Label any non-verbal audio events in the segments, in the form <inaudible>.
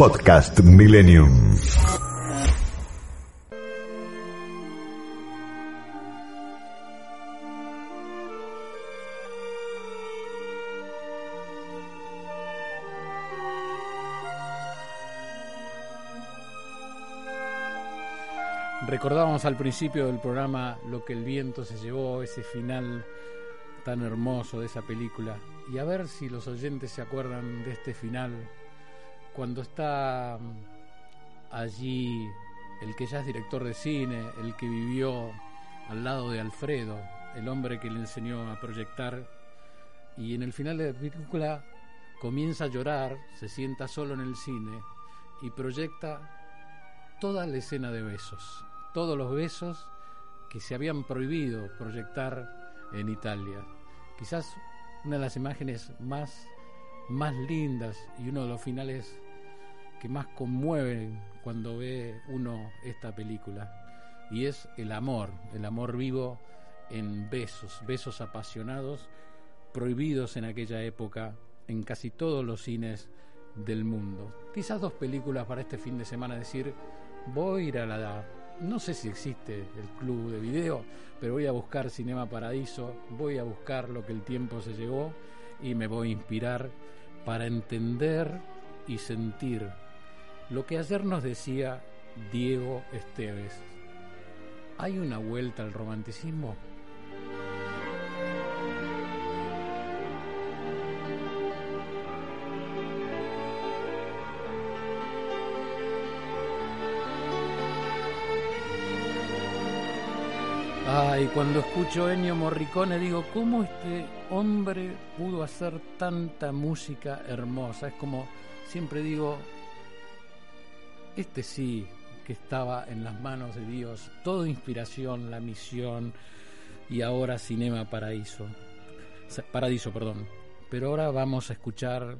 Podcast Millennium. Recordábamos al principio del programa lo que el viento se llevó, ese final tan hermoso de esa película. Y a ver si los oyentes se acuerdan de este final cuando está mm, allí el que ya es director de cine, el que vivió al lado de Alfredo, el hombre que le enseñó a proyectar, y en el final de la película comienza a llorar, se sienta solo en el cine y proyecta toda la escena de besos, todos los besos que se habían prohibido proyectar en Italia. Quizás una de las imágenes más más lindas y uno de los finales que más conmueven cuando ve uno esta película. Y es el amor, el amor vivo en besos, besos apasionados, prohibidos en aquella época en casi todos los cines del mundo. Quizás dos películas para este fin de semana, decir, voy a ir a la... No sé si existe el club de video, pero voy a buscar Cinema Paradiso, voy a buscar lo que el tiempo se llevó y me voy a inspirar para entender y sentir lo que ayer nos decía Diego Esteves. ¿Hay una vuelta al romanticismo? Ay, cuando escucho Ennio Morricone digo, ¿cómo este hombre pudo hacer tanta música hermosa? Es como, siempre digo, este sí que estaba en las manos de Dios, toda inspiración, la misión y ahora Cinema Paraíso. Paradiso, perdón. Pero ahora vamos a escuchar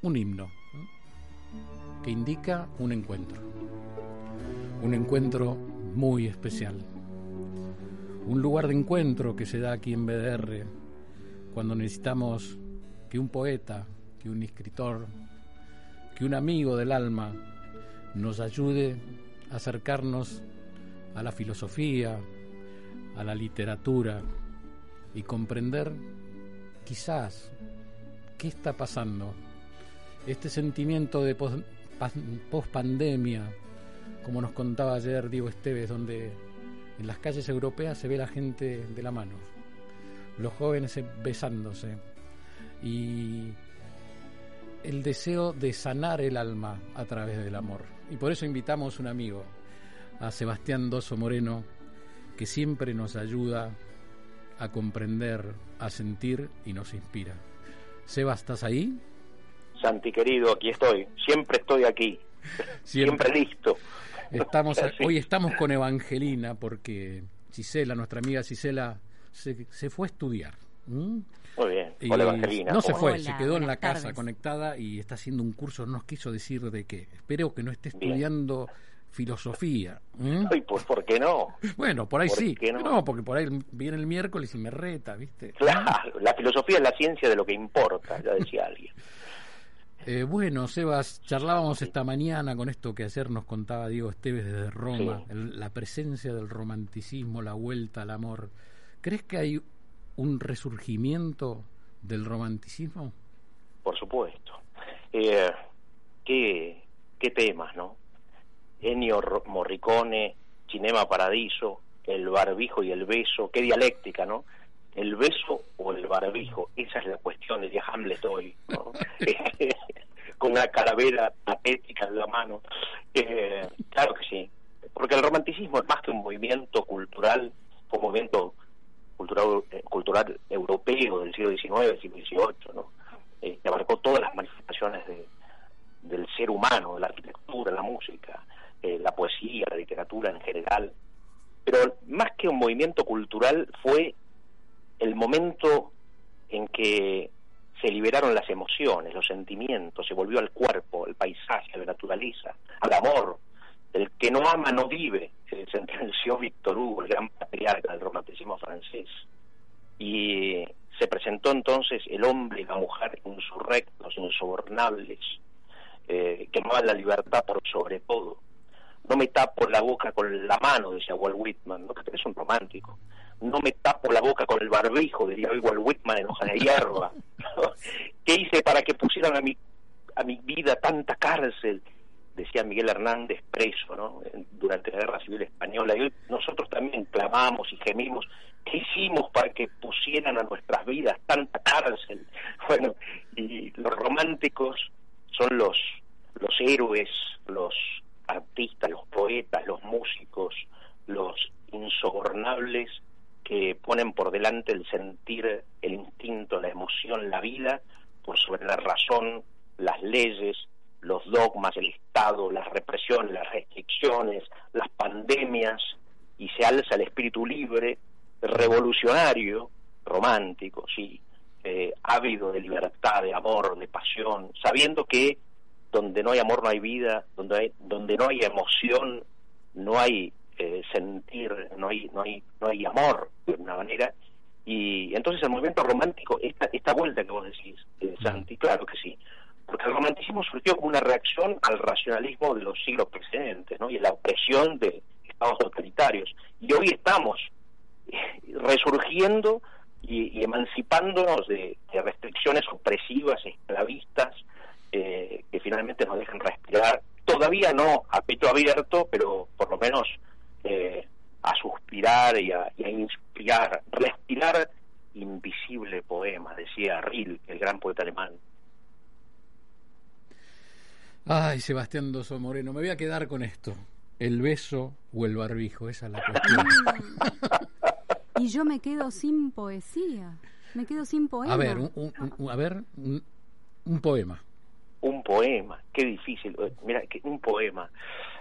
un himno que indica un encuentro. Un encuentro muy especial un lugar de encuentro que se da aquí en BDR cuando necesitamos que un poeta, que un escritor, que un amigo del alma nos ayude a acercarnos a la filosofía, a la literatura y comprender quizás qué está pasando. Este sentimiento de post-pandemia, como nos contaba ayer Diego Esteves, donde en las calles europeas se ve la gente de la mano, los jóvenes besándose y el deseo de sanar el alma a través del amor. Y por eso invitamos a un amigo, a Sebastián Doso Moreno, que siempre nos ayuda a comprender, a sentir y nos inspira. Seba, ¿estás ahí? Santi querido, aquí estoy, siempre estoy aquí, siempre listo. Estamos, <laughs> hoy estamos con Evangelina porque Gisela, nuestra amiga Gisela, se, se fue a estudiar. Muy bien. Hola, Evangelina. No se fue, se quedó en la casa conectada y está haciendo un curso, no nos quiso decir de qué. Espero que no esté estudiando filosofía. Ay, pues ¿por qué no? Bueno, por ahí sí. No? no? porque por ahí viene el miércoles y me reta, ¿viste? Claro, la filosofía es la ciencia de lo que importa, ya decía alguien. Eh, bueno, Sebas, charlábamos esta mañana con esto que ayer nos contaba Diego Esteves desde Roma, la presencia del romanticismo, la vuelta al amor. ¿Crees que hay un resurgimiento del romanticismo? Por supuesto. Eh, ¿qué, ¿Qué temas, no? Ennio Morricone, Cinema Paradiso, El barbijo y el beso, qué dialéctica, ¿no? El beso o el barbijo, esa es la cuestión, de Hamlet hoy, <laughs> <laughs> con una calavera patética en la mano. Eh, claro que sí, porque el romanticismo es más que un movimiento cultural, un movimiento cultural, eh, cultural europeo del siglo XIX, siglo XVIII, ¿no? Eh, que abarcó todas las manifestaciones humano, la arquitectura, la música, eh, la poesía, la literatura en general. Pero más que un movimiento cultural fue el momento en que se liberaron las emociones, los sentimientos, se volvió al cuerpo, al paisaje, a la naturaleza, al amor. El que no ama no vive, se sentenció <laughs> Víctor Hugo, el gran patriarca del romanticismo francés. Y se presentó entonces el hombre y la mujer insurrectos, insobornables, eh, que amaban la libertad por sobre todo. No me tapo la boca con la mano, decía Walt Whitman, ¿no? que es un romántico no me tapo la boca con el barbijo, diría igual Whitman en hoja de hierba. <laughs> ¿Qué hice para que pusieran a mi, a mi vida tanta cárcel? Decía Miguel Hernández preso ¿no? durante la Guerra Civil Española. Y hoy nosotros también clamamos y gemimos. ¿Qué hicimos para que pusieran a nuestras vidas tanta cárcel? <laughs> Bueno, y los románticos son los, los héroes, los artistas, los poetas, los músicos, los insobornables que ponen por delante el sentir, el instinto, la emoción, la vida, por sobre la razón, las leyes, los dogmas, el Estado, las represiones, las restricciones, las pandemias, y se alza el espíritu libre, revolucionario, romántico, sí, eh, ávido de libertad, de amor, de pasión, sabiendo que donde no hay amor no hay vida, donde, hay, donde no hay emoción no hay sentir, no hay, no, hay, no hay amor de alguna manera. Y entonces el movimiento romántico, esta, esta vuelta que vos decís, eh, Santi, claro que sí, porque el romanticismo surgió como una reacción al racionalismo de los siglos precedentes ¿no? y a la opresión de estados totalitarios. Y hoy estamos eh, resurgiendo y, emancipándonos de, restricciones opresivas, esclavistas, que finalmente nos dejan respirar. Todavía no a pecho abierto, pero por lo menos eh, a suspirar y a, inspirar, respirar invisible poema, decía Rilke, el gran poeta alemán. Ay, Sebastián Doso Moreno, me voy a quedar con esto. El beso o el barbijo, esa es la cuestión. <laughs> y yo me quedo sin poesía, me quedo sin poema. A ver, un, a ver, un, poema. Un poema, qué difícil. Mira, un poema.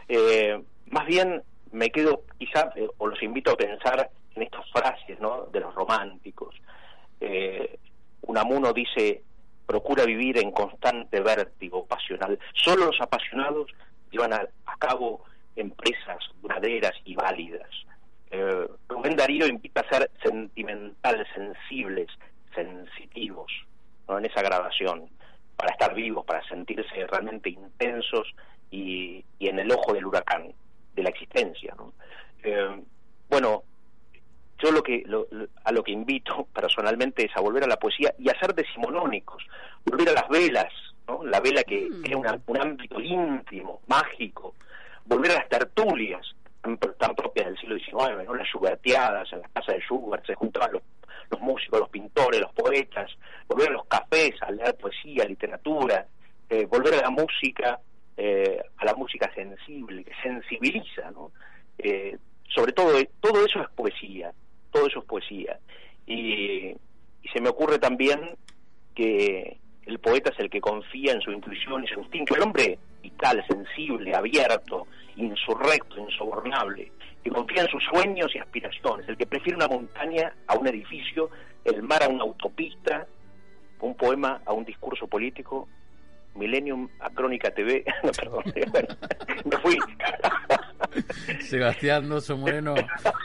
Eh, más bien me quedo quizá, eh, o los invito a pensar en estas frases ¿no? de los románticos. Eh, Unamuno dice, procura vivir en constante vértigo pasional. Solo los apasionados llevan a, cabo empresas duraderas y válidas. Eh, Rubén Darío invita a ser sentimentales, sensibles, sensitivos en esa grabación, para estar vivos, para sentirse realmente intensos y en el ojo del huracán de la existencia. Eh, bueno, lo a lo que invito <laughs> personalmente es a volver a la poesía y a ser decimonónicos, volver a las velas, ¿no? la vela que, mm. es un ámbito íntimo, mágico, volver a las tertulias tan, propias del siglo XIX, ¿no? las Schubertiadas, en las casas de Schubert se juntaban los, los músicos, los pintores, los poetas, volver a los cafés, a leer poesía, literatura, eh, volver a la música eh, a la música sensible, que sensibiliza, ¿no? Eh, sobre todo, todo eso es poesía, todo eso es poesía. Y, se me ocurre también que el poeta es el que confía en su intuición y su instinto, el hombre vital, sensible, abierto, insurrecto, insobornable, que confía en sus sueños y aspiraciones, el que prefiere una montaña a un edificio, el mar a una autopista, un poema a un discurso político Millennium a Crónica TV. <laughs> no, perdón, <laughs> me fui. <laughs> Sebastián Doso Moreno,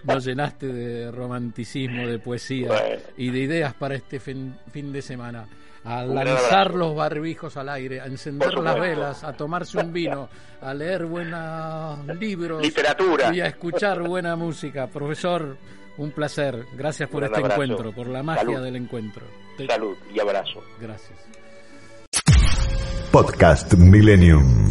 nos llenaste de romanticismo, de poesía y de ideas para este fin, de semana. A lanzar los barbijos al aire, a encender las velas, a tomarse un vino, a leer buenos libros Literatura. y a escuchar buena música. Profesor, un placer. Gracias por este encuentro, por la magia del encuentro. Salud y abrazo. Gracias. Podcast Millennium.